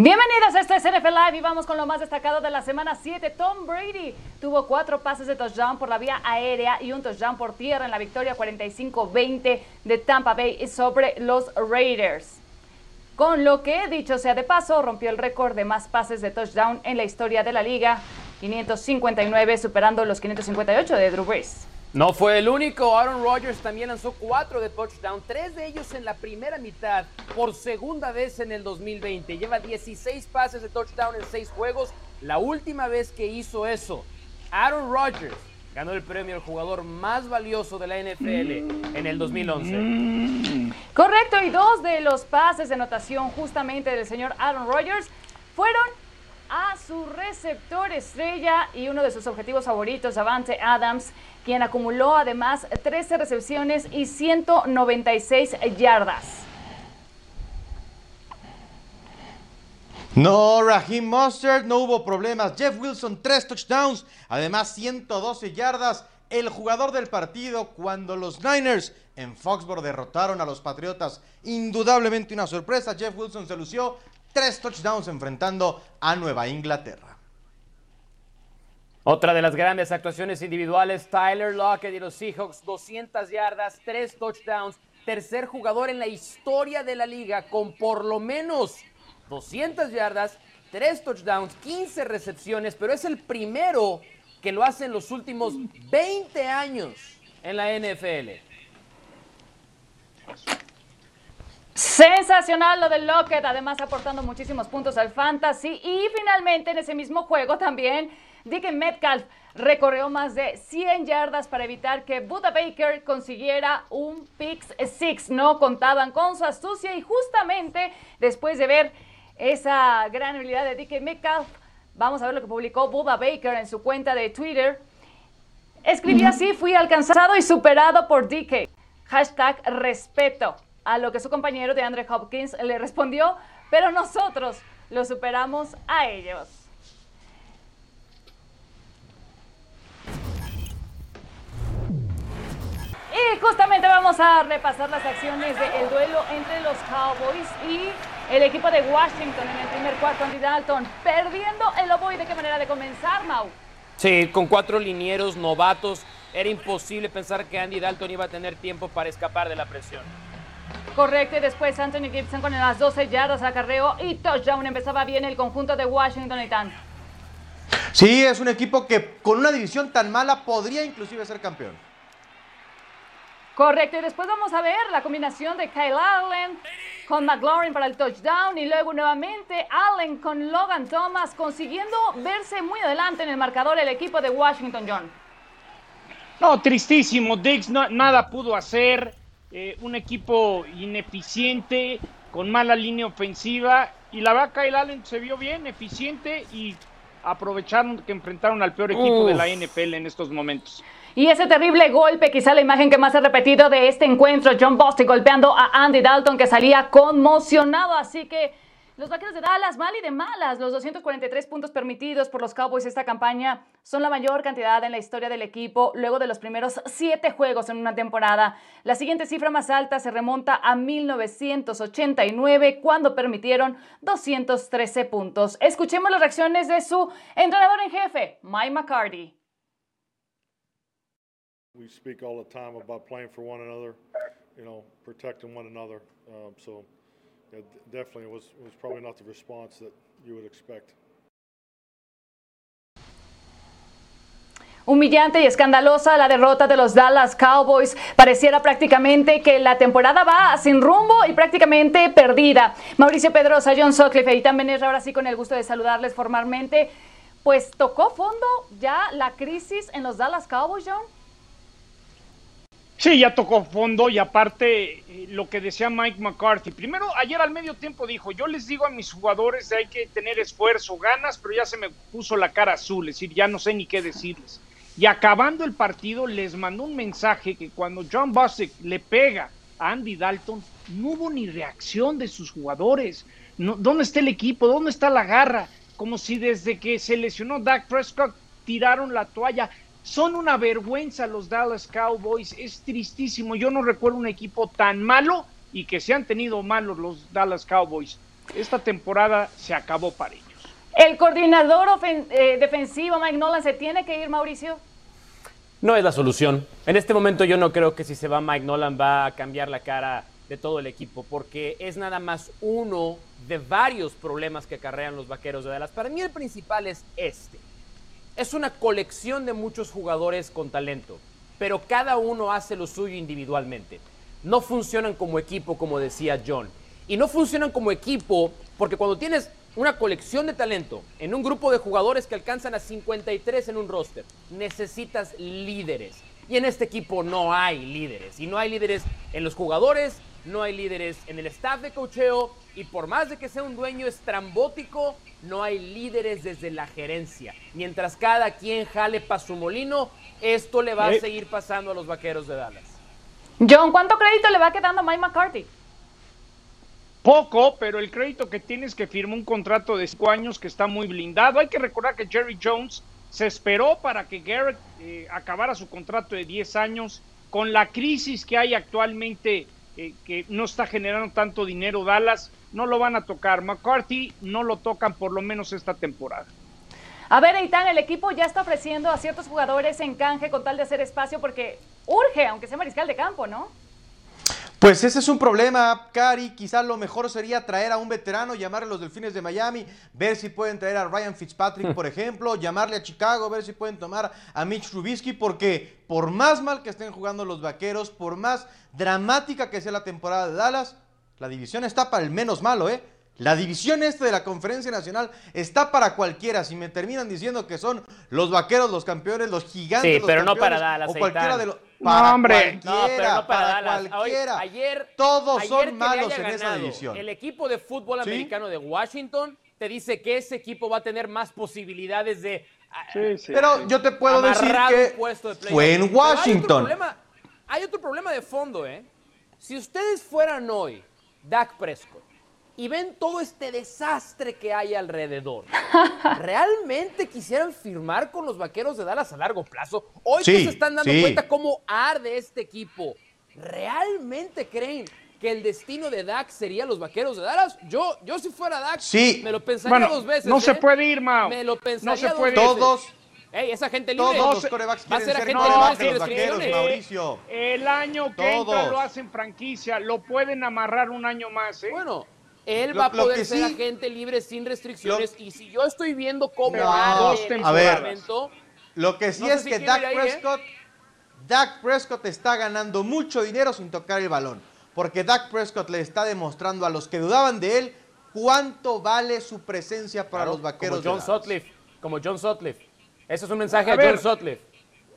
Bienvenidos a este es NFL Live y vamos con lo más destacado de la semana 7. Tom Brady tuvo cuatro pases de touchdown por la vía aérea y un touchdown por tierra en la victoria 45-20 de Tampa Bay sobre los Raiders. Con lo que, dicho sea de paso, rompió el récord de más pases de touchdown en la historia de la liga, 559 superando los 558 de Drew Brees. No fue el único. Aaron Rodgers también lanzó cuatro de touchdown, tres de ellos en la primera mitad, por segunda vez en el 2020. Lleva 16 pases de touchdown en seis juegos. La última vez que hizo eso, Aaron Rodgers ganó el premio al jugador más valioso de la NFL en el 2011. Correcto, y dos de los pases de anotación justamente del señor Aaron Rodgers fueron a su receptor estrella y uno de sus objetivos favoritos, Avante Adams, quien acumuló además 13 recepciones y 196 yardas. No, Raheem Mustard, no hubo problemas. Jeff Wilson, tres touchdowns, además 112 yardas. El jugador del partido cuando los Niners en Foxborough derrotaron a los Patriotas. Indudablemente una sorpresa. Jeff Wilson se lució tres touchdowns enfrentando a Nueva Inglaterra. Otra de las grandes actuaciones individuales, Tyler Lockett y los Seahawks, 200 yardas, tres touchdowns, tercer jugador en la historia de la liga con por lo menos 200 yardas, tres touchdowns, 15 recepciones, pero es el primero que lo hace en los últimos 20 años en la NFL. Sensacional lo de Lockett, además aportando muchísimos puntos al fantasy. Y finalmente en ese mismo juego también, Dick Metcalf recorrió más de 100 yardas para evitar que Buda Baker consiguiera un pick six. No contaban con su astucia y justamente después de ver esa gran habilidad de Dick Metcalf, vamos a ver lo que publicó Buda Baker en su cuenta de Twitter. Escribí así, fui alcanzado y superado por DK. Hashtag respeto a lo que su compañero de Andre Hopkins le respondió, pero nosotros lo superamos a ellos. Y justamente vamos a repasar las acciones del duelo entre los Cowboys y el equipo de Washington en el primer cuarto. Andy Dalton perdiendo el lobo y de qué manera de comenzar, Mau. Sí, con cuatro linieros novatos era imposible pensar que Andy Dalton iba a tener tiempo para escapar de la presión. Correcto, y después Anthony Gibson con las 12 yardas acarreo y touchdown. Empezaba bien el conjunto de Washington y tan. Sí, es un equipo que con una división tan mala podría inclusive ser campeón. Correcto, y después vamos a ver la combinación de Kyle Allen con McLaurin para el touchdown y luego nuevamente Allen con Logan Thomas consiguiendo verse muy adelante en el marcador el equipo de Washington, John. No, tristísimo. Diggs no, nada pudo hacer. Eh, un equipo ineficiente, con mala línea ofensiva. Y la verdad, Kyle Allen se vio bien, eficiente y aprovecharon que enfrentaron al peor equipo de la NFL en estos momentos. Y ese terrible golpe, quizá la imagen que más ha repetido de este encuentro, John Boston golpeando a Andy Dalton que salía conmocionado. Así que los vaqueros de Dallas, mal y de malas. Los 243 puntos permitidos por los Cowboys esta campaña son la mayor cantidad en la historia del equipo luego de los primeros siete juegos en una temporada. La siguiente cifra más alta se remonta a 1989 cuando permitieron 213 puntos. Escuchemos las reacciones de su entrenador en jefe, Mike McCarthy. We speak all the time about playing for one another, you know, protecting one. Um, yeah, definitely was was probably not the response that you would expect. Humillante y escandalosa la derrota de los Dallas Cowboys. Pareciera prácticamente que la temporada va sin rumbo y prácticamente perdida. Mauricio Pedrosa, John Sutcliffe y también ahora sí con el gusto de saludarles formalmente. Pues tocó fondo ya la crisis en los Dallas Cowboys, John. Sí, ya tocó fondo y aparte eh, lo que decía Mike McCarthy. Primero, ayer al medio tiempo dijo, yo les digo a mis jugadores hay que tener esfuerzo, ganas, pero ya se me puso la cara azul, es decir, ya no sé ni qué decirles. Y acabando el partido les mandó un mensaje que cuando John Bostic le pega a Andy Dalton, no hubo ni reacción de sus jugadores. ¿Dónde está el equipo? ¿Dónde está la garra? Como si desde que se lesionó Dak Prescott tiraron la toalla. Son una vergüenza los Dallas Cowboys, es tristísimo. Yo no recuerdo un equipo tan malo y que se han tenido malos los Dallas Cowboys. esta temporada se acabó para ellos. ¿El coordinador eh, defensivo Mike Nolan se tiene que ir, Mauricio? No es la solución. En este momento yo no creo que si se va Mike Nolan va a cambiar la cara de todo el equipo, porque es nada más uno de varios problemas que acarrean los vaqueros de Dallas. Para mí el principal es este. Es una colección de muchos jugadores con talento, pero cada uno hace lo suyo individualmente. No funcionan como equipo, como decía John. Y no funcionan como equipo porque cuando tienes una colección de talento en un grupo de jugadores que alcanzan a 53 en un roster. Necesitas líderes. Y en este equipo no hay líderes. Y no hay líderes en los jugadores, no hay líderes en el staff de cocheo. Y por más de que sea un dueño estrambótico, no hay líderes desde la gerencia. Mientras cada quien jale para su molino, esto le va a seguir pasando a los vaqueros de Dallas. John, ¿cuánto crédito le va quedando a Mike McCarthy? Poco, pero el crédito que tienes que firmar un contrato de cinco años que está muy blindado. Hay que recordar que Jerry Jones se esperó para que Garrett eh, acabara su contrato de 10 años. Con la crisis que hay actualmente, eh, que no está generando tanto dinero Dallas, no lo van a tocar. McCarthy no lo tocan por lo menos esta temporada. A ver, Eitan, el equipo ya está ofreciendo a ciertos jugadores en canje con tal de hacer espacio porque urge, aunque sea mariscal de campo, ¿no? Pues ese es un problema, Cari. Quizás lo mejor sería traer a un veterano, llamarle a los Delfines de Miami, ver si pueden traer a Ryan Fitzpatrick, por ejemplo, llamarle a Chicago, ver si pueden tomar a Mitch Trubisky, porque por más mal que estén jugando los vaqueros, por más dramática que sea la temporada de Dallas, la división está para el menos malo, ¿eh? La división este de la Conferencia Nacional está para cualquiera. Si me terminan diciendo que son los vaqueros, los campeones, los gigantes, sí, los pero no para Dallas. O cualquiera de los. No, hombre. no, pero no para, Cualquiera. ayer, todos son malos en esa división. El equipo de fútbol americano de Washington te dice que ese equipo va a tener más posibilidades de. Sí, sí, pero yo te puedo decir que fue en Washington. Hay otro, hay otro problema de fondo, ¿eh? Si ustedes fueran hoy Dak Prescott y ven todo este desastre que hay alrededor. ¿Realmente quisieran firmar con los vaqueros de Dallas a largo plazo? Hoy que se están dando cuenta cómo arde este equipo. ¿Realmente creen que el destino de Dak sería los vaqueros de Dallas? Yo, yo si fuera Dak, me lo pensaría dos veces. No se ¿eh? puede ir, Mao. Me lo pensaría no se puede Todos. Ey, esa gente libre. Todos los corebacks quieren ser, los vaqueros, Mauricio. El año que entra lo hacen franquicia, lo pueden amarrar un año más, ¿eh? Bueno, él va a poder ser agente libre sin restricciones. y si yo estoy viendo cómo no, a ver, lo que sí es que Dak ¿eh? Prescott, Dak Prescott está ganando mucho dinero sin tocar el balón. Porque Dak Prescott le está demostrando a los que dudaban de él cuánto vale su presencia para los vaqueros. Como John Sutcliffe. Como John Sutcliffe. Eso es un mensaje a, John Sutcliffe.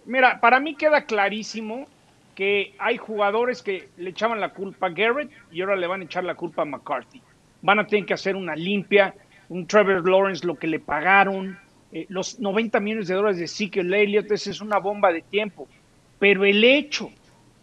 Mira, para mí queda clarísimo que hay jugadores que le echaban la culpa a Garrett y ahora le van a echar la culpa a McCarthy van a tener que hacer una limpia, un Trevor Lawrence lo que le pagaron, eh, los 90 millones de dólares de Ezekiel Elliott, esa es una bomba de tiempo. Pero el hecho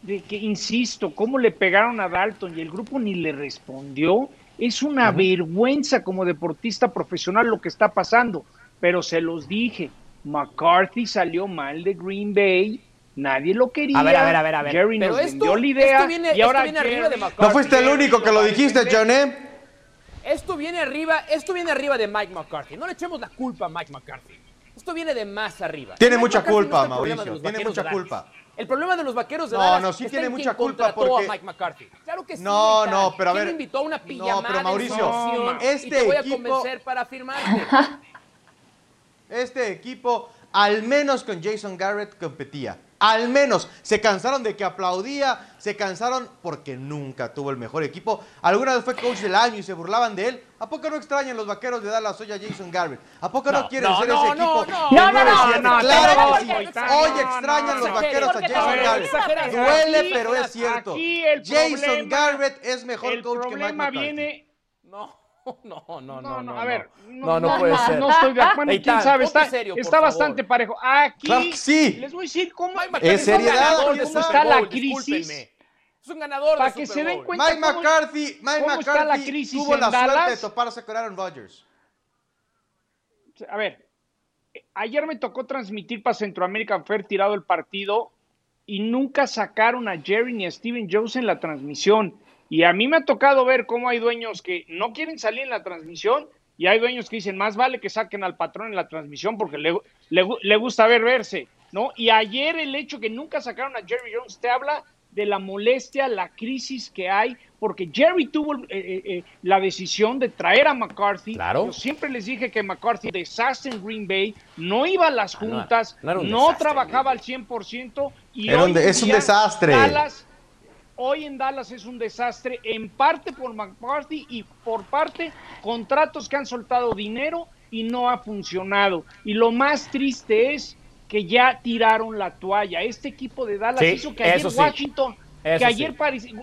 de que, insisto, cómo le pegaron a Dalton y el grupo ni le respondió, es una vergüenza como deportista profesional lo que está pasando. Pero se los dije, McCarthy salió mal de Green Bay, nadie lo quería. A ver, a ver, a ver, a ver. Jerry nos vendió la idea viene, y ahora arriba de McCarthy. No fuiste el único que lo dijiste, John, ¿eh? Esto viene arriba, esto viene arriba de Mike McCarthy. No le echemos la culpa a Mike McCarthy. Esto viene de más arriba. Tiene mucha culpa, Mauricio. Tiene mucha culpa. El problema de los vaqueros de no, Dallas no, sí tiene mucha culpa porque a Mike McCarthy. Claro que sí. No, no, pero a ver. invitó a una pijamada no, pero Mauricio, este y te voy equipo, a convencer para firmarte. Este equipo, al menos con Jason Garrett, competía. Al menos se cansaron de que aplaudía, se cansaron porque nunca tuvo el mejor equipo. Alguna vez fue coach del año y se burlaban de él. ¿A poco no extrañan los vaqueros de Dallas hoy a Jason Garrett? ¿A poco no, quieren ser ese equipo? No, no, no, no, Claro Hoy extrañan los vaqueros a Jason Garrett. Duele, pero es cierto. Jason Garrett es mejor coach que Mike McCarthy. viene... No. No, no, no, no, A ver, no, no, puede ser. No estoy de acuerdo. quién sabe, está, está bastante parejo. Aquí sí. les voy a decir cómo, es seriedad, cómo está la crisis. Es un ganador Para de que Super se den cuenta Mike cómo, McCarthy, Mike cómo McCarthy está la crisis tuvo en la Dallas. suerte de toparse con Aaron Rodgers. A ver, ayer me tocó transmitir para Centroamérica, fue tirado el partido y nunca sacaron a Jerry ni a Steven Jones en la transmisión. Y a mí me ha tocado ver cómo hay dueños que no quieren salir en la transmisión y hay dueños que dicen, más vale que saquen al patrón en la transmisión porque le, le, gusta ver verse, ¿no? Y ayer el hecho que nunca sacaron a Jerry Jones te habla de la molestia, la crisis que hay, porque Jerry tuvo eh, eh, eh, la decisión de traer a McCarthy. Claro. Yo siempre les dije que McCarthy, desastre en Green Bay, no iba a las ah, juntas, no, trabajaba al 100%. Y es un desastre. Dallas, hoy en Dallas es un desastre, en parte por McCarthy y por parte contratos que han soltado dinero y no ha funcionado. Y lo más triste es que ya tiraron la toalla. Este equipo de Dallas hizo que ayer Washington, que ayer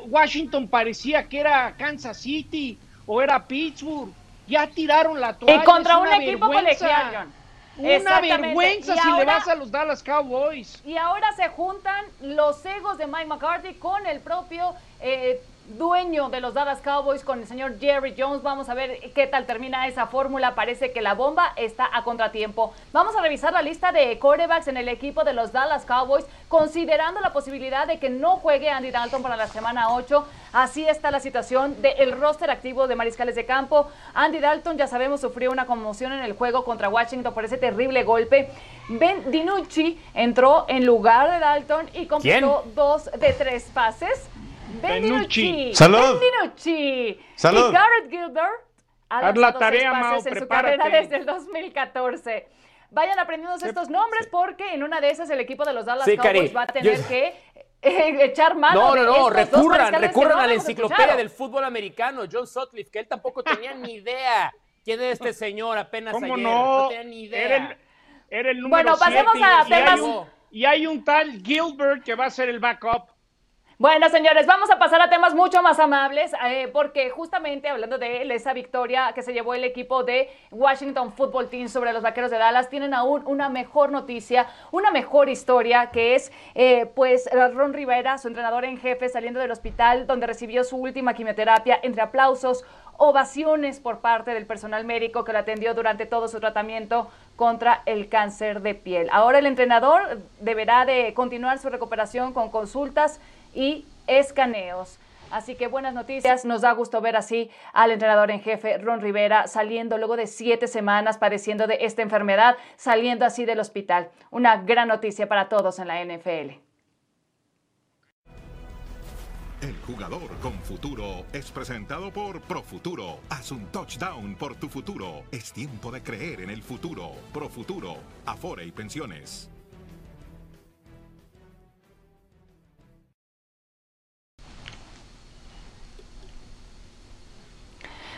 Washington parecía que era Kansas City o era Pittsburgh. Ya tiraron la toalla. Y contra un equipo colegial, Una vergüenza si le vas a los Dallas Cowboys. Y ahora se juntan los egos de Mike McCarthy con el propio eh, dueño de los Dallas Cowboys con el señor Jerry Jones. Vamos a ver qué tal termina esa fórmula. Parece que la bomba está a contratiempo. Vamos a revisar la lista de corebacks en el equipo de los Dallas Cowboys, considerando la posibilidad de que no juegue Andy Dalton para la semana 8. Así está la situación del roster activo de mariscales de campo. Andy Dalton, ya sabemos, sufrió una conmoción en el juego contra Washington por ese terrible golpe. Ben DiNucci entró en lugar de Dalton y completó dos de tres pases. Benucci. Salud. Salud. Y Garrett Gilbert ha Haz la tarea, pases en su carrera desde el 2014. Vayan aprendiendo estos nombres porque en una de esas el equipo de los Dallas Cowboys va a tener que eh, echar mano. No, no, no, recurran, recurran a la enciclopedia del fútbol americano, John Sutcliffe, que él tampoco tenía ni idea quién es este señor apenas ¿Cómo ayer. No? no tenía ni idea. Era el, número bueno, pasemos a temas. y hay un tal Gilbert que va a ser el backup. Bueno, señores, vamos a pasar a temas mucho más amables, eh, porque justamente hablando de esa victoria que se llevó el equipo de Washington Football Team sobre los Vaqueros de Dallas, tienen aún una mejor noticia, una mejor historia, que es eh, pues Ron Rivera, su entrenador en jefe, saliendo del hospital donde recibió su última quimioterapia entre aplausos, ovaciones por parte del personal médico que lo atendió durante todo su tratamiento contra el cáncer de piel. Ahora el entrenador deberá de continuar su recuperación con consultas y escaneos. Así que buenas noticias, nos da gusto ver así al entrenador en jefe Ron Rivera saliendo luego de siete semanas padeciendo de esta enfermedad, saliendo así del hospital. Una gran noticia para todos en la NFL. El jugador con futuro es presentado por Profuturo. Haz un touchdown por tu futuro. Es tiempo de creer en el futuro. Profuturo, Afore y Pensiones.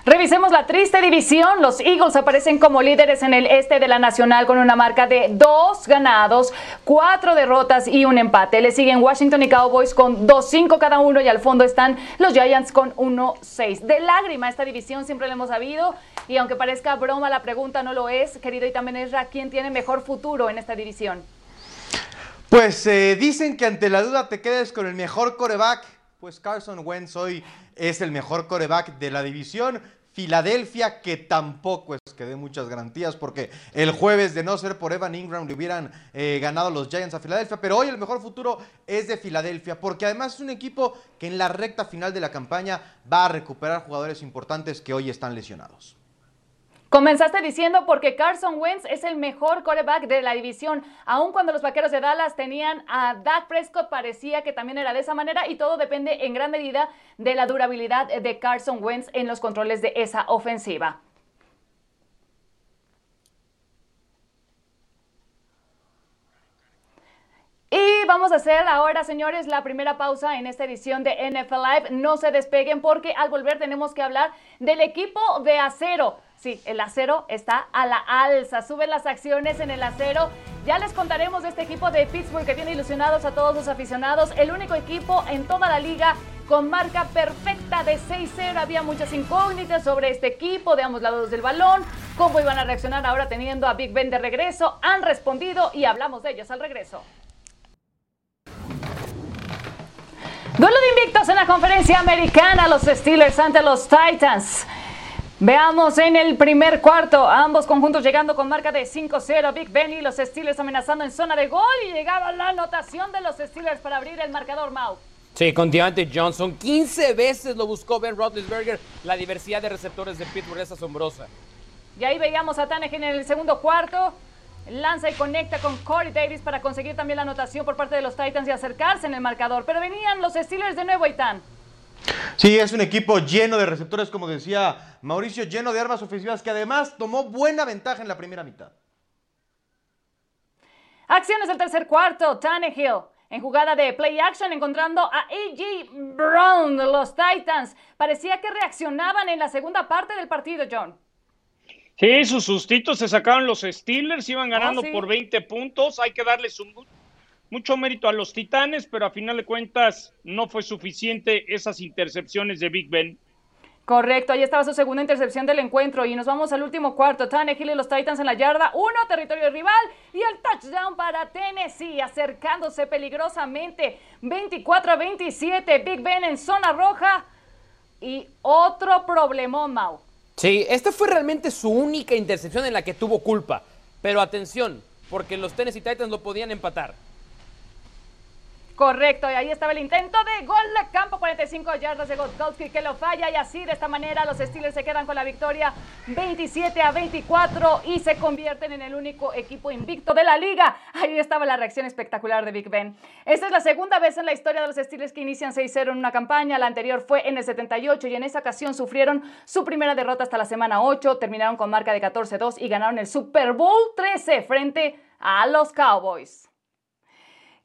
Revisemos la triste división. Los Eagles aparecen como líderes en el este de la Nacional con una marca de dos ganados, cuatro derrotas y un empate. Le siguen Washington y Cowboys con 2-5 cada uno y al fondo están los Giants con 1-6. De lágrima esta división siempre lo hemos sabido y aunque parezca broma la pregunta no lo es, querido y también Ezra, ¿quién tiene mejor futuro en esta división? Pues eh, dicen que ante la duda te quedes con el mejor coreback. Pues Carson Wentz hoy es el mejor coreback de la división. Filadelfia, que tampoco es que dé muchas garantías, porque el jueves, de no ser por Evan Ingram, le hubieran eh, ganado los Giants a Filadelfia, pero hoy el mejor futuro es de Filadelfia, porque además es un equipo que en la recta final de la campaña va a recuperar jugadores importantes que hoy están lesionados. Comenzaste diciendo porque Carson Wentz es el mejor quarterback de la división. Aun cuando los vaqueros de Dallas tenían a Dak Prescott, parecía que también era de esa manera y todo depende en gran medida de la durabilidad de Carson Wentz en los controles de esa ofensiva. Y vamos a hacer ahora, señores, la primera pausa en esta edición de NFL Live. No se despeguen porque al volver tenemos que hablar del equipo de acero. Sí, el acero está a la alza, suben las acciones en el acero. Ya les contaremos de este equipo de Pittsburgh que tiene ilusionados a todos los aficionados. El único equipo en toda la liga con marca perfecta de 6-0. Había muchas incógnitas sobre este equipo de ambos lados del balón. ¿Cómo iban a reaccionar ahora teniendo a Big Ben de regreso? Han respondido y hablamos de ellos al regreso. Duelo de invictos en la conferencia americana, los Steelers ante los Titans. Veamos en el primer cuarto, ambos conjuntos llegando con marca de 5-0. Big Ben y los Steelers amenazando en zona de gol y llegaba la anotación de los Steelers para abrir el marcador Mau. Sí, con Deontay Johnson. 15 veces lo buscó Ben Roethlisberger. La diversidad de receptores de Pittsburgh es asombrosa. Y ahí veíamos a Tannehill en el segundo cuarto. Lanza y conecta con Corey Davis para conseguir también la anotación por parte de los Titans y acercarse en el marcador. Pero venían los Steelers de nuevo, Itán. Sí, es un equipo lleno de receptores, como decía Mauricio, lleno de armas ofensivas que además tomó buena ventaja en la primera mitad. Acciones del tercer cuarto, Tannehill en jugada de play action encontrando a A.J. Brown los Titans. Parecía que reaccionaban en la segunda parte del partido, John. Sí, sus sustitos se sacaron los Steelers, iban ganando por 20 puntos. Hay que darles mucho mérito a los Titanes, pero a final de cuentas no fue suficiente esas intercepciones de Big Ben. Correcto, ahí estaba su segunda intercepción del encuentro y nos vamos al último cuarto. Tannehill y los Titans en la yarda, uno territorio rival y el touchdown para Tennessee acercándose peligrosamente 24 a 27. Big Ben en zona roja y otro problemón, Mau. Sí, esta fue realmente su única intercepción en la que tuvo culpa. Pero atención, porque los Tennessee Titans lo podían empatar. Correcto, y ahí estaba el intento de gol de campo, 45 yardas de Godkowski que lo falla y así de esta manera los Steelers se quedan con la victoria 27 a 24 y se convierten en el único equipo invicto de la liga. Ahí estaba la reacción espectacular de Big Ben. Esta es la segunda vez en la historia de los Steelers que inician 6-0 en una campaña, la anterior fue en el 78 y en esa ocasión sufrieron su primera derrota hasta la semana 8, terminaron con marca de 14-2 y ganaron el Super Bowl 13 frente a los Cowboys.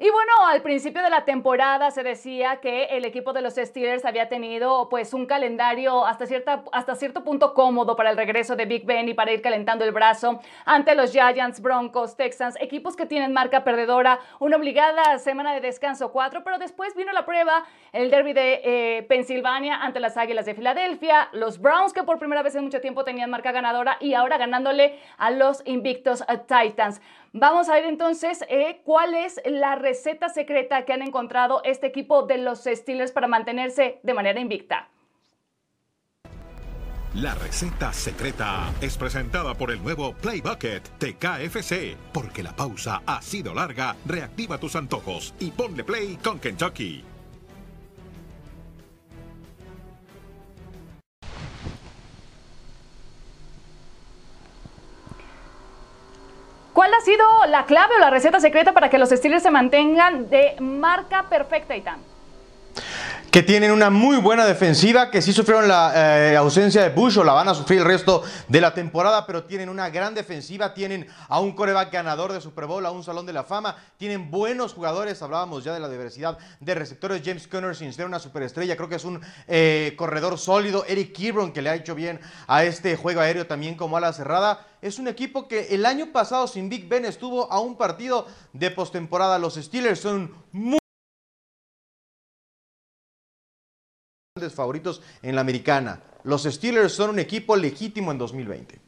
Y bueno, al principio de la temporada se decía que el equipo de los Steelers había tenido pues un calendario hasta, cierta, hasta cierto punto cómodo para el regreso de Big Ben y para ir calentando el brazo ante los Giants, Broncos, Texans, equipos que tienen marca perdedora, una obligada semana de descanso 4, pero después vino la prueba, el derby de eh, Pensilvania ante las Águilas de Filadelfia, los Browns que por primera vez en mucho tiempo tenían marca ganadora y ahora ganándole a los invictos eh, Titans. Vamos a ver entonces eh, cuál es la receta secreta que han encontrado este equipo de los Steelers para mantenerse de manera invicta. La receta secreta es presentada por el nuevo Play Bucket de KFC. Porque la pausa ha sido larga, reactiva tus antojos y ponle play con Kentucky. ¿Cuál ha sido la clave o la receta secreta para que los Steelers se mantengan de marca perfecta, Itán? Que tienen una muy buena defensiva, que sí sufrieron la eh, ausencia de Bush o la van a sufrir el resto de la temporada, pero tienen una gran defensiva, tienen a un coreback ganador de Super Bowl, a un Salón de la Fama, tienen buenos jugadores, hablábamos ya de la diversidad de receptores, James Conner sin ser una superestrella, creo que es un eh, corredor sólido, Eric Kibron que le ha hecho bien a este juego aéreo también como ala cerrada, es un equipo que el año pasado sin Big Ben estuvo a un partido de postemporada, los Steelers son muy favoritos en la americana. Los Steelers son un equipo legítimo en 2020.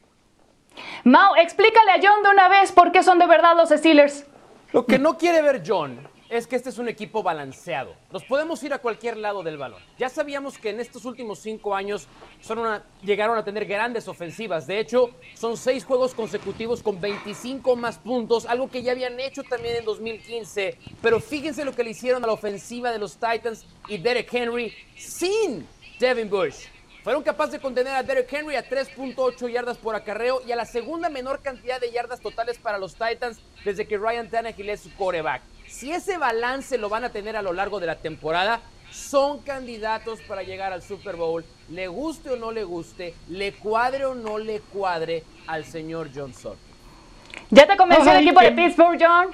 Mau, explícale a John de una vez por qué son de verdad los Steelers. Lo que no quiere ver John es que este es un equipo balanceado. Nos podemos ir a cualquier lado del balón. Ya sabíamos que en estos últimos cinco años son llegaron a tener grandes ofensivas. De hecho, son seis juegos consecutivos con 25 más puntos, algo que ya habían hecho también en 2015. Pero fíjense lo que le hicieron a la ofensiva de los Titans y Derek Henry sin Devin Bush. Fueron capaces de contener a Derek Henry a 3.8 yardas por acarreo y a la segunda menor cantidad de yardas totales para los Titans desde que Ryan Tannehill es su quarterback. Si ese balance lo van a tener a lo largo de la temporada, son candidatos para llegar al Super Bowl, le guste o no le guste, le cuadre o no le cuadre al señor Johnson. ¿Ya te convenció el equipo de Pittsburgh, John?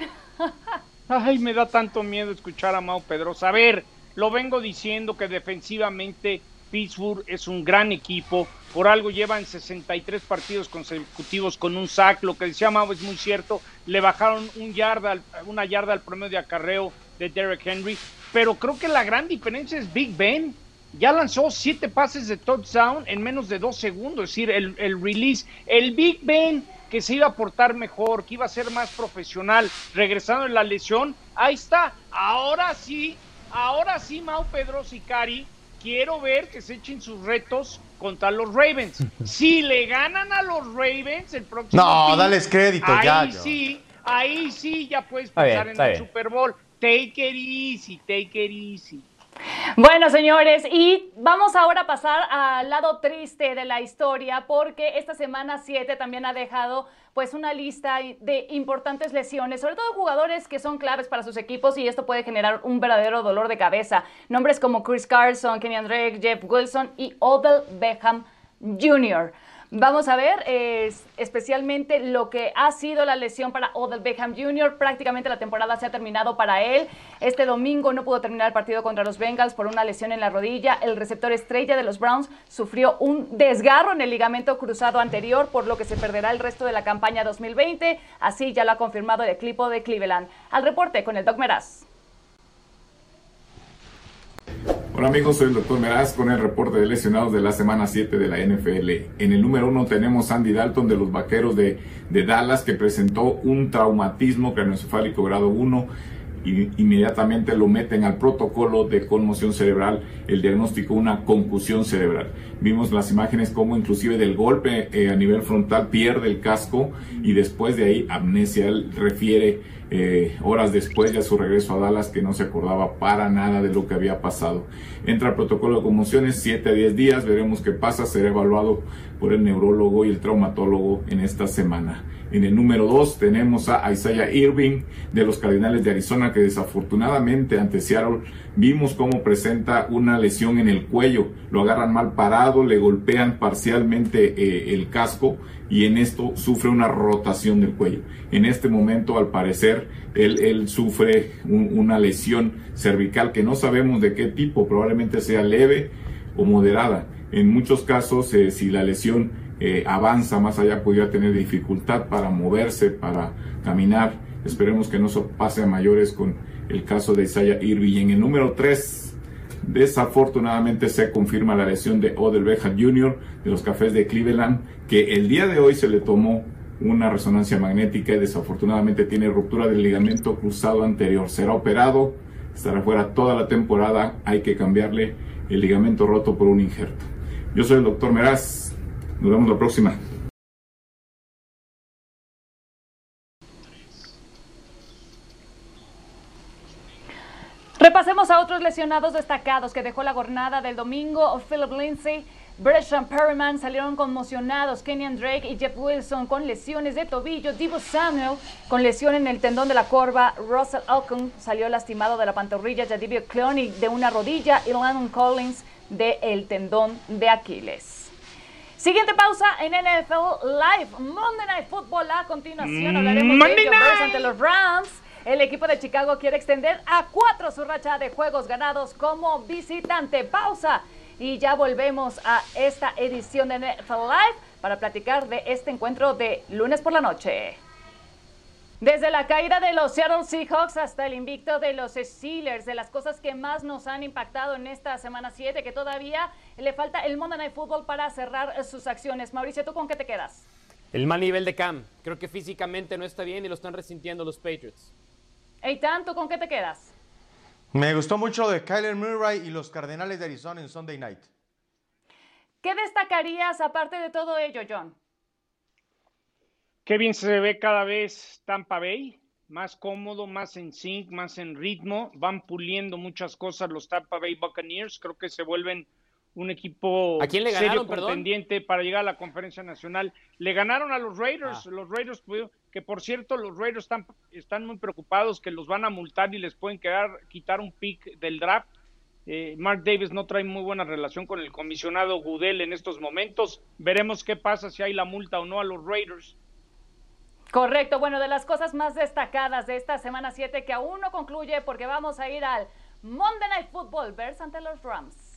Ay, me da tanto miedo escuchar a Mau Pedrosa. A ver, lo vengo diciendo que defensivamente Pittsburgh es un gran equipo, por algo llevan 63 partidos consecutivos con un sack, lo que decía Mau es muy cierto, le bajaron una yarda al promedio de acarreo de Derek Henry, pero creo que la gran diferencia es Big Ben, ya lanzó siete pases de touchdown en menos de dos segundos, es decir, el, el release, el Big Ben que se iba a portar mejor, que iba a ser más profesional, regresando en la lesión, ahí está, ahora sí, ahora sí Mau Pedro Sicari quiero ver que se echen sus retos contra los Ravens. Si le ganan a los Ravens el próximo No, dales crédito ahí ya. sí, ahí sí ya puedes pensar en el Super Bowl. Take it easy, take it easy. Bueno, señores, y vamos ahora a pasar al lado triste de la historia, porque esta semana 7 también ha dejado pues una lista de importantes lesiones, sobre todo jugadores que son claves para sus equipos y esto puede generar un verdadero dolor de cabeza. Nombres como Chris Carson, Kenny Drake, Jeff Wilson y Odell Beckham Jr. Vamos a ver especialmente lo que ha sido la lesión para Odell Beckham Jr. Prácticamente la temporada se ha terminado para él. Este domingo no pudo terminar el partido contra los Bengals por una lesión en la rodilla. El receptor estrella de los Browns sufrió un desgarro en el ligamento cruzado anterior, por lo que se perderá el resto de la campaña 2020. Así ya lo ha confirmado el equipo de Cleveland. Al reporte con el Doc Meraz. Hola amigos, soy el doctor Meraz con el reporte de lesionados de la semana 7 de la NFL. En el número 1 tenemos Andy Dalton de los Vaqueros de, Dallas que presentó un traumatismo craneoencefálico grado 1 inmediatamente lo meten al protocolo de conmoción cerebral, el diagnóstico una concusión cerebral. Vimos las imágenes como inclusive del golpe eh, a nivel frontal pierde el casco y después de ahí amnesia. Él refiere eh, horas después de su regreso a Dallas que no se acordaba para nada de lo que había pasado. Entra al protocolo de conmociones, 7 a 10 días, veremos qué pasa, será evaluado por el neurólogo y el traumatólogo en esta semana. En el número 2 tenemos a Isaiah Irving de los Cardinales de Arizona que desafortunadamente ante Seattle vimos cómo presenta una lesión en el cuello. Lo agarran mal parado, le golpean parcialmente eh, el casco y en esto sufre una rotación del cuello. En este momento al parecer él, sufre una lesión cervical que no sabemos de qué tipo, probablemente sea leve o moderada. En muchos casos eh, si la lesión eh, avanza más allá, podría tener dificultad para moverse, para caminar. Esperemos que no pase a mayores con el caso de Isaiah Irving. En el número 3, desafortunadamente se confirma la lesión de Odell Beckham Jr. de los Cafés de Cleveland, que el día de hoy se le tomó una resonancia magnética y desafortunadamente tiene ruptura del ligamento cruzado anterior. Será operado, estará fuera toda la temporada, hay que cambiarle el ligamento roto por un injerto. Yo soy el doctor Meraz, nos vemos la próxima. Repasemos a otros lesionados destacados que dejó la jornada del domingo. Philip Lindsay, Bresham Perryman salieron conmocionados. Kenyan Drake y Jeff Wilson con lesiones de tobillo. Divo Samuel con lesión en el tendón de la corva. Russell Alcon salió lastimado de la pantorrilla. Jadivio Clowney de una rodilla. Y Landon Collins de el tendón de Aquiles. Siguiente pausa en NFL Live, Monday Night Football. A continuación hablaremos de Bears ante los Rams. El equipo de Chicago quiere extender a cuatro su racha de juegos ganados como visitante. Pausa y ya volvemos a esta edición de NFL Live para platicar de este encuentro de lunes por la noche. Desde la caída de los Seattle Seahawks hasta el invicto de los Steelers, de las cosas que más nos han impactado en esta semana 7, que todavía le falta el Monday Night Football para cerrar sus acciones. Mauricio, ¿tú con qué te quedas? El mal nivel de Cam. Creo que físicamente no está bien y lo están resintiendo los Patriots. Eitan, ¿tú con qué te quedas? Me gustó mucho de Kyler Murray y los Cardenales de Arizona en Sunday Night. ¿Qué destacarías aparte de todo ello, John? Qué bien se ve cada vez Tampa Bay, más cómodo, más en sync, más en ritmo. Van puliendo muchas cosas los Tampa Bay Buccaneers. Creo que se vuelven un equipo ¿A quién le serio contendiente para llegar a la conferencia nacional. Le ganaron a los Raiders, ah. los Raiders que por cierto los Raiders están, están muy preocupados que los van a multar y les pueden quedar quitar un pick del draft. Eh, Mark Davis no trae muy buena relación con el comisionado Gudel en estos momentos. Veremos qué pasa si hay la multa o no a los Raiders. Correcto, bueno, de las cosas más destacadas de esta semana 7 que aún no concluye porque vamos a ir al Monday Night Football versus ante los Rams.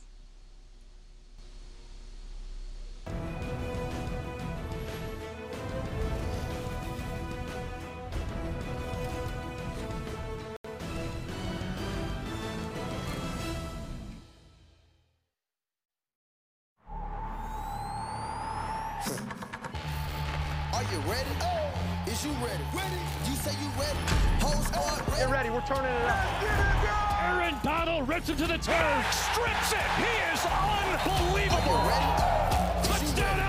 To the turn, strips it. He is unbelievable. ready? Ready?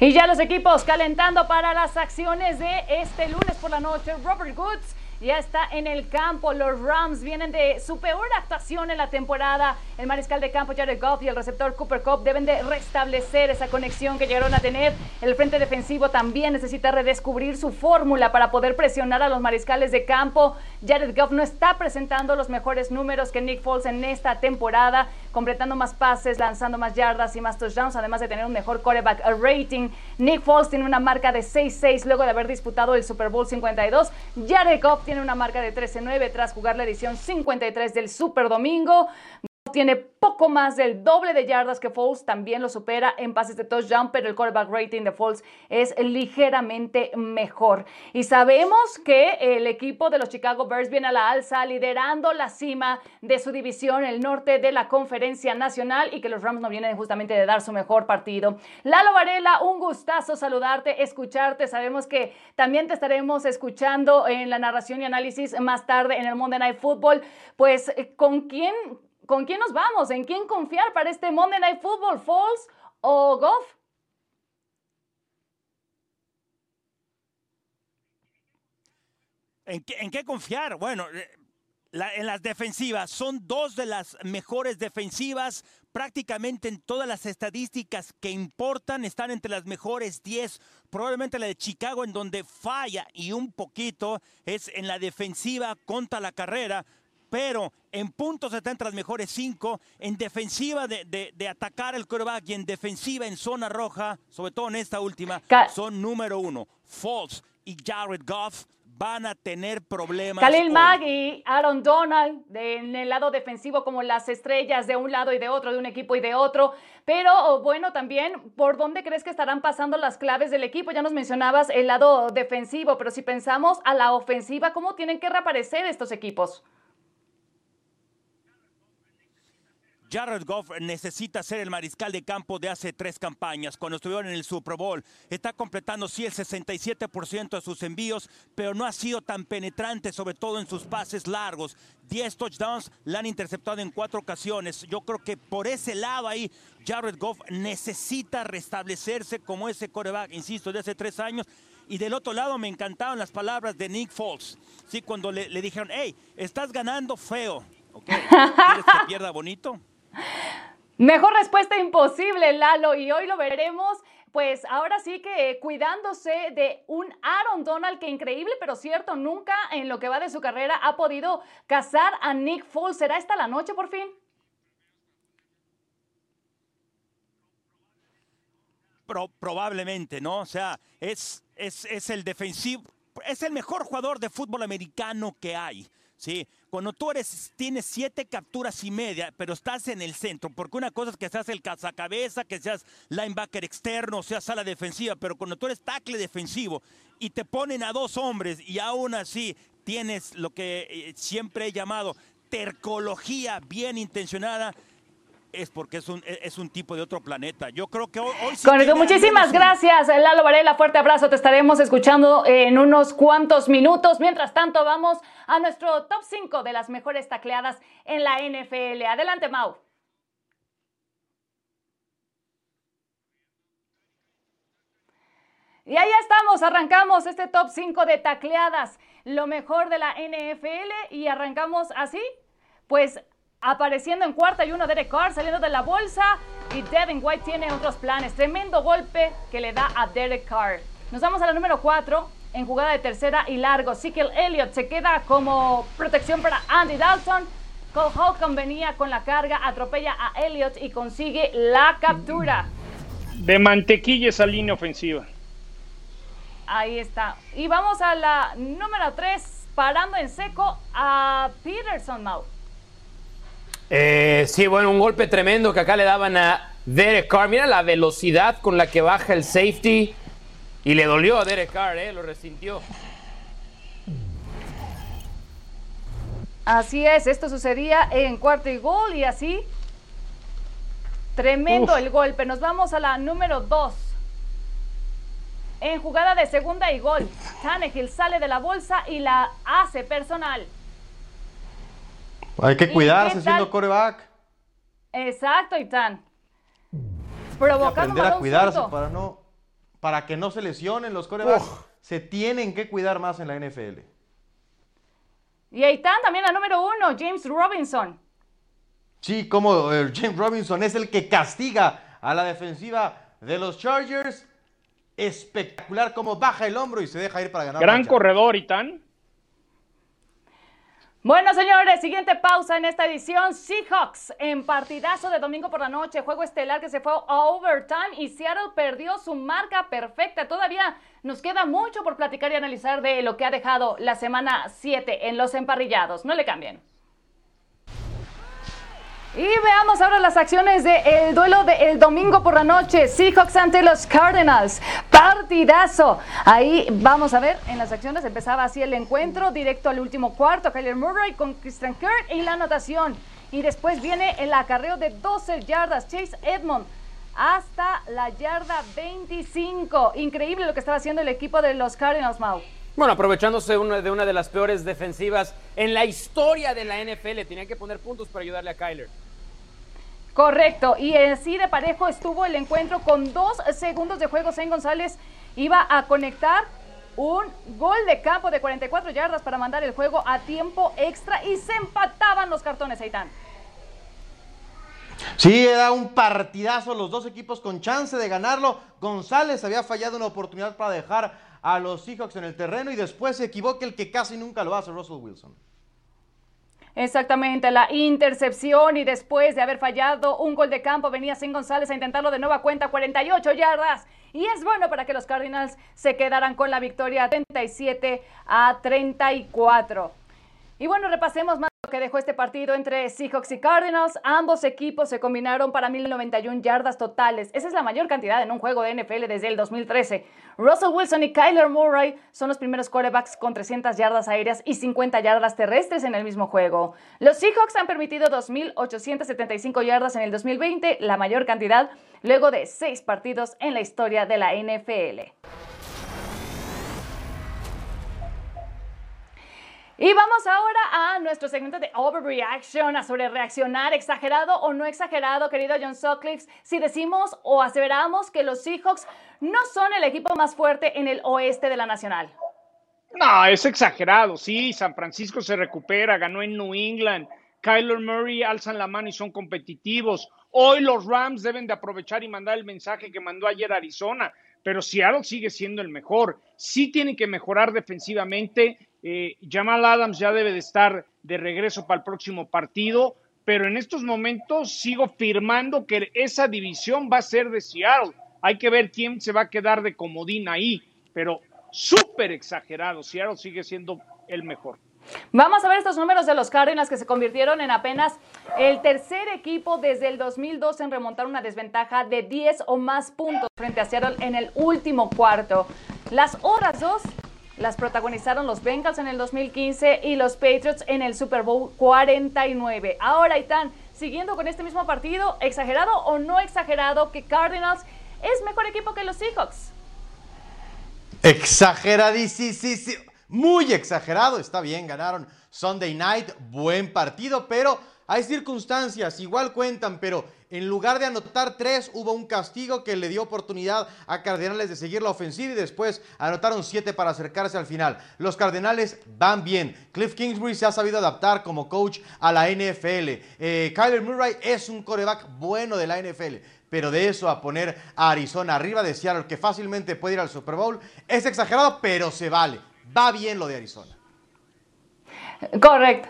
Y ya los equipos calentando para las acciones de este lunes por la noche. Robert Woods ya está en el campo. Los Rams vienen de su peor actuación en la temporada. El mariscal de campo Jared Goff y el receptor Cooper Cup deben de restablecer esa conexión que llegaron a tener. El frente defensivo también necesita redescubrir su fórmula para poder presionar a los mariscales de campo. Jared Goff no está presentando los mejores números que Nick Foles en esta temporada, completando más pases, lanzando más yardas y más touchdowns, además de tener un mejor quarterback rating. Nick Foles tiene una marca de 6-6 luego de haber disputado el Super Bowl 52. Jared Goff tiene una marca de 13-9 tras jugar la edición 53 del Super Domingo tiene poco más del doble de yardas que Foles, también lo supera en pases de touchdown, pero el quarterback rating de Foles es ligeramente mejor. Y sabemos que el equipo de los Chicago Bears viene a la alza, liderando la cima de su división, el norte de la conferencia nacional, y que los Rams no vienen justamente de dar su mejor partido. Lalo Varela, un gustazo saludarte, escucharte. Sabemos que también te estaremos escuchando en la narración y análisis más tarde en el Monday Night Football. Pues, ¿con quién ¿Con quién nos vamos? ¿En quién confiar para este Monday Night Football? ¿Falls o Goff? ¿En qué, confiar? Bueno, eh, en las defensivas. Son dos de las mejores defensivas. Prácticamente en todas las estadísticas que importan están entre las mejores 10. Probablemente la de Chicago en donde falla y un poquito es en la defensiva contra la carrera pero en puntos está entre las mejores cinco, en defensiva de, atacar el quarterback y en defensiva en zona roja, sobre todo en esta última, son número uno. Falls y Jared Goff van a tener problemas. Khalil Mack y Aaron Donald en el lado defensivo como las estrellas de un lado y de otro, de un equipo y de otro. Pero oh, bueno, también, ¿por dónde crees que estarán pasando las claves del equipo? Ya nos mencionabas el lado defensivo, pero si pensamos a la ofensiva, ¿cómo tienen que reaparecer estos equipos? Jared Goff necesita ser el mariscal de campo de hace tres campañas, cuando estuvieron en el Super Bowl. Está completando sí el 67% de sus envíos, pero no ha sido tan penetrante, sobre todo en sus pases largos. 10 touchdowns la han interceptado en cuatro ocasiones. Yo creo que por ese lado ahí, Jared Goff necesita restablecerse como ese coreback, insisto, de hace tres años. Y del otro lado me encantaban las palabras de Nick Foles, ¿sí? cuando le, le dijeron, hey, estás ganando feo. ¿Quieres que pierda bonito? Mejor respuesta imposible, Lalo, y hoy lo veremos. Pues ahora sí que cuidándose de un Aaron Donald que increíble, pero cierto, nunca en lo que va de su carrera ha podido cazar a Nick Foles. ¿Será esta la noche por fin? probablemente, ¿no? O sea, es, es, es el defensivo, es el mejor jugador de fútbol americano que hay. ¿Sí? Cuando tú eres, tienes siete capturas y media, pero estás en el centro, porque una cosa es que seas el cazacabeza, que seas linebacker externo, seas sala defensiva, pero cuando tú eres tackle defensivo y te ponen a dos hombres y aún así tienes lo que eh, siempre he llamado tercología bien intencionada, es porque es un, es un tipo de otro planeta. Yo creo que hoy... hoy muchísimas gracias, Lalo Varela. Fuerte abrazo. Te estaremos escuchando en unos cuantos minutos. Mientras tanto, vamos a nuestro top 5 de las mejores tacleadas en la NFL. Adelante, Mau. Y ahí estamos, arrancamos este top 5 de tacleadas, lo mejor de la NFL y arrancamos así, pues apareciendo en cuarta y uno Derek Carr saliendo de la bolsa y Devin White tiene otros planes. Tremendo golpe que le da a Derek Carr. Nos vamos a la número 4 en jugada de tercera y largo. Sickle Elliott se queda como protección para Andy Dalton. Cole Holcomb venía con la carga, atropella a Elliott y consigue la captura. De mantequilla esa línea ofensiva. Ahí está. Y vamos a la número 3, parando en seco a Peterson Mouth. Eh, sí, bueno, un golpe tremendo que acá le daban a Derek Carr. Mira la velocidad con la que baja el safety. Y le dolió a Derek Carr, eh, lo resintió. Así es, esto sucedía en cuarto y gol y así. Tremendo el golpe. Nos vamos a la número 2. En jugada de segunda y gol, Tannehill sale de la bolsa y la hace personal. Hay que cuidarse siendo coreback. Exacto, Itán. Provocando aprender a cuidarse para no para que no se lesionen los corebacks. Se tienen que cuidar más en la NFL. Y ahí están también la número uno, James Robinson. Sí, como eh, James Robinson es el que castiga a la defensiva de los Chargers. Espectacular como baja el hombro y se deja ir para ganar. Gran corredor, Itán. Bueno, señores, siguiente pausa en esta edición. Seahawks en partidazo de domingo por la noche, juego estelar que se fue a overtime y Seattle perdió su marca perfecta. Todavía nos queda mucho por platicar y analizar de lo que ha dejado la semana 7 en los emparrillados. No le cambien. Y veamos ahora las acciones del duelo del domingo por la noche. Seahawks ante los Cardinals. Partidazo. Ahí vamos a ver en las acciones. Empezaba así el encuentro. Directo al último cuarto. Kyler Murray con Christian Kirk y la anotación. Y después viene el acarreo de 12 yardas. Chase Edmond hasta la yarda 25. Increíble lo que estaba haciendo el equipo de los Cardinals, Mau. Bueno, aprovechándose una- de una de las peores defensivas en la historia de la NFL, tenía que poner puntos para ayudarle a Kyler. Correcto, y así de parejo estuvo el encuentro con dos segundos de juego. Zane González iba a conectar un gol de campo de 44 yardas para mandar el juego a tiempo extra y se empataban los cartones, Aitán. Sí, era un partidazo, los dos equipos con chance de ganarlo. González había fallado una oportunidad para dejar a los Seahawks en el terreno y después se equivoca el que casi nunca lo hace, Russell Wilson. Exactamente, la intercepción y después de haber fallado un gol de campo venía Zane González a intentarlo de nueva cuenta, 48 yardas. Y es bueno para que los Cardinals se quedaran con la victoria 37 a 34. Y bueno, repasemos más que dejó este partido entre Seahawks y Cardinals. Ambos equipos se combinaron para 1091 yardas totales. Esa es la mayor cantidad en un juego de NFL desde el 2013. Russell Wilson y Kyler Murray son los primeros quarterbacks con 300 yardas aéreas y 50 yardas terrestres en el mismo juego. Los Seahawks han permitido 2.875 yardas en el 2020, la mayor cantidad luego de seis partidos en la historia de la NFL. Y vamos ahora a nuestro segmento de Overreaction, a sobre reaccionar, exagerado o no exagerado, querido John Sutcliffe, si decimos o aseveramos que los Seahawks no son el equipo más fuerte en el oeste de la Nacional. No, es exagerado, sí, San Francisco se recupera, ganó en New England, Kyler Murray alzan la mano y son competitivos. Hoy los Rams deben de aprovechar y mandar el mensaje que mandó ayer Arizona, pero Seattle sigue siendo el mejor. Sí tienen que mejorar defensivamente. Eh, Jamal Adams ya debe de estar de regreso para el próximo partido, pero en estos momentos sigo firmando que esa división va a ser de Seattle. Hay que ver quién se va a quedar de comodín ahí, pero súper exagerado. Seattle sigue siendo el mejor. Vamos a ver estos números de los Cardinals que se convirtieron en apenas el tercer equipo desde el 2002 en remontar una desventaja de 10 o más puntos frente a Seattle en el último cuarto. Las otras dos las protagonizaron los Bengals en el 2015 y los Patriots en el Super Bowl 49. Ahora están siguiendo con este mismo partido, exagerado o no exagerado, que Cardinals es mejor equipo que los Seahawks. Exageradísimo, muy exagerado, está bien, ganaron Sunday Night, buen partido, pero hay circunstancias, igual cuentan, pero en lugar de anotar tres, hubo un castigo que le dio oportunidad a Cardenales de seguir la ofensiva y después anotaron siete para acercarse al final. Los Cardenales van bien. Cliff Kingsbury se ha sabido adaptar como coach a la NFL. Eh, Kyler Murray es un coreback bueno de la NFL. Pero de eso a poner a Arizona arriba de Seattle, que fácilmente puede ir al Super Bowl, es exagerado, pero se vale. Va bien lo de Arizona. Correcto.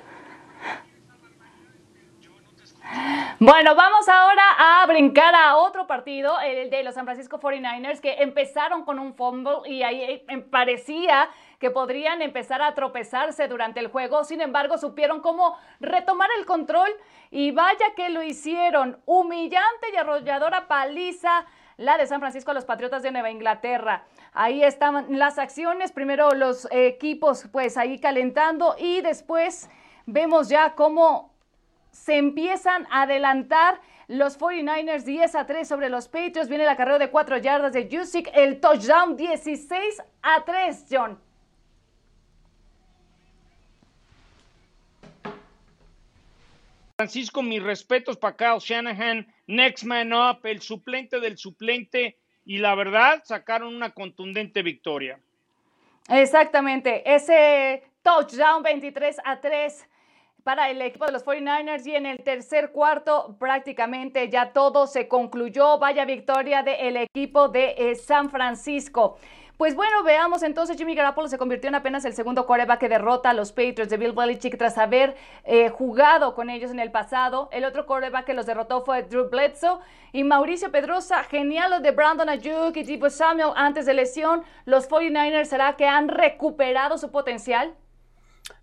Bueno, vamos ahora a brincar a otro partido, el de los San Francisco 49ers, que empezaron con un fumble y ahí eh, parecía que podrían empezar a tropezarse durante el juego. Sin embargo, supieron cómo retomar el control y vaya que lo hicieron. Humillante y arrolladora paliza la de San Francisco a los Patriotas de Nueva Inglaterra. Ahí estaban las acciones, primero los equipos pues ahí calentando y después vemos ya cómo se empiezan a adelantar los 49ers 10 a 3 sobre los Patriots. Viene el acarreo de 4 yardas de Jusic, el touchdown 16 a 3, John. Francisco, mis respetos para Kyle Shanahan, next man up, el suplente del suplente. Y la verdad sacaron una contundente victoria. Exactamente, ese touchdown 23 a 3 para el equipo de los 49ers y en el tercer cuarto prácticamente ya todo se concluyó. Vaya victoria del equipo de eh, San Francisco. Pues bueno, veamos entonces, Jimmy Garoppolo se convirtió en apenas el segundo coreback que derrota a los Patriots de Bill Belichick tras haber eh, jugado con ellos en el pasado. El otro coreback que los derrotó fue Drew Bledsoe y Mauricio Pedrosa. Genial lo de Brandon Ayuk y Tipo Samuel antes de lesión. Los 49ers, ¿será que han recuperado su potencial?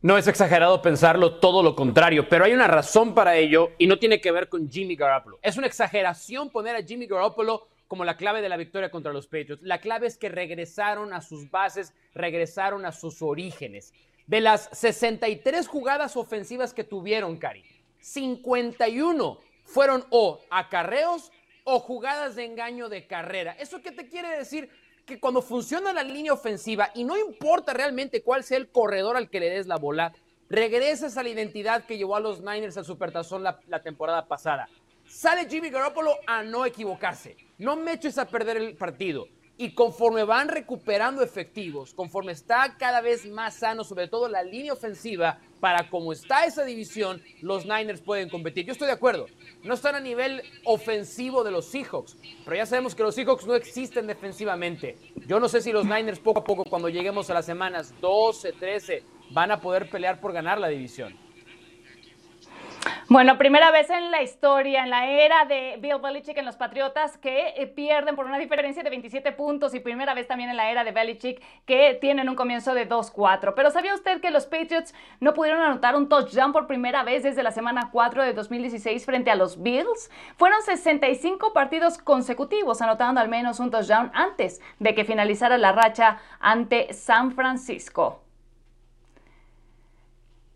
No es exagerado pensarlo, todo lo contrario, pero hay una razón para ello y no tiene que ver con Jimmy Garoppolo. Es una exageración poner a Jimmy Garoppolo como la clave de la victoria contra los Patriots. La clave es que regresaron a sus bases, regresaron a sus orígenes. De las 63 jugadas ofensivas que tuvieron, Cari, 51 fueron o acarreos o jugadas de engaño de carrera. ¿Eso qué te quiere decir? Que cuando funciona la línea ofensiva y no importa realmente cuál sea el corredor al que le des la bola, regresas a la identidad que llevó a los Niners al Supertazón la, la temporada pasada. Sale Jimmy Garoppolo a no equivocarse. No me eches a perder el partido. Y conforme van recuperando efectivos, conforme está cada vez más sano, sobre todo la línea ofensiva, para como está esa división, los Niners pueden competir. Yo estoy de acuerdo. No están a nivel ofensivo de los Seahawks, pero ya sabemos que los Seahawks no existen defensivamente. Yo no sé si los Niners poco a poco, cuando lleguemos a las semanas 12, 13, van a poder pelear por ganar la división. Bueno, primera vez en la historia, en la era de Bill Belichick en los Patriotas, que eh, pierden por una diferencia de 27 puntos y primera vez también en la era de Belichick que tienen un comienzo de 2-4. Pero ¿sabía usted que los Patriots no pudieron anotar un touchdown por primera vez desde la semana 4 de 2016 frente a los Bills? Fueron 65 partidos consecutivos anotando al menos un touchdown antes de que finalizara la racha ante San Francisco.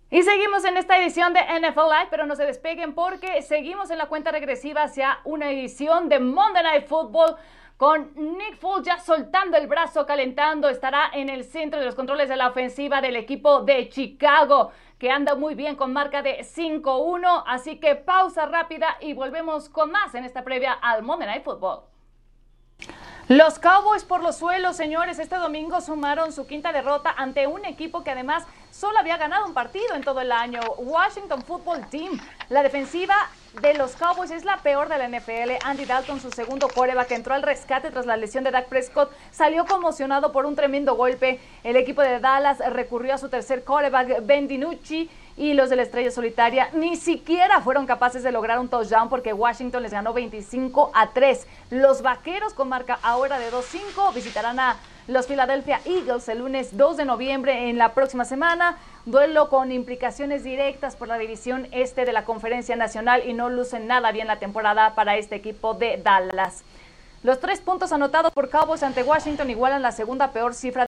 Y seguimos en esta edición de NFL Live, pero no se despeguen porque seguimos en la cuenta regresiva hacia una edición de Monday Night Football con Nick Foles ya soltando el brazo, calentando, estará en el centro de los controles de la ofensiva del equipo de Chicago, que anda muy bien con marca de 5-1. Así que pausa rápida y volvemos con más en esta previa al Monday Night Football. Los Cowboys por los suelos, señores, este domingo sumaron su quinta derrota ante un equipo que además solo había ganado un partido en todo el año, Washington Football Team. La defensiva de los Cowboys es la peor de la NFL. Andy Dalton, su segundo coreback, entró al rescate tras la lesión de Dak Prescott, salió conmocionado por un tremendo golpe. El equipo de Dallas recurrió a su tercer coreback, Ben DiNucci, y los de la Estrella Solitaria ni siquiera fueron capaces de lograr un touchdown porque Washington les ganó 25 a 3. Los Vaqueros con marca ahora de 2-5 visitarán a los Philadelphia Eagles el lunes 2 de noviembre en la próxima semana. Duelo con implicaciones directas por la división este de la Conferencia Nacional y no lucen nada bien la temporada para este equipo de Dallas. Los tres puntos anotados por Cowboys ante Washington igualan la segunda peor cifra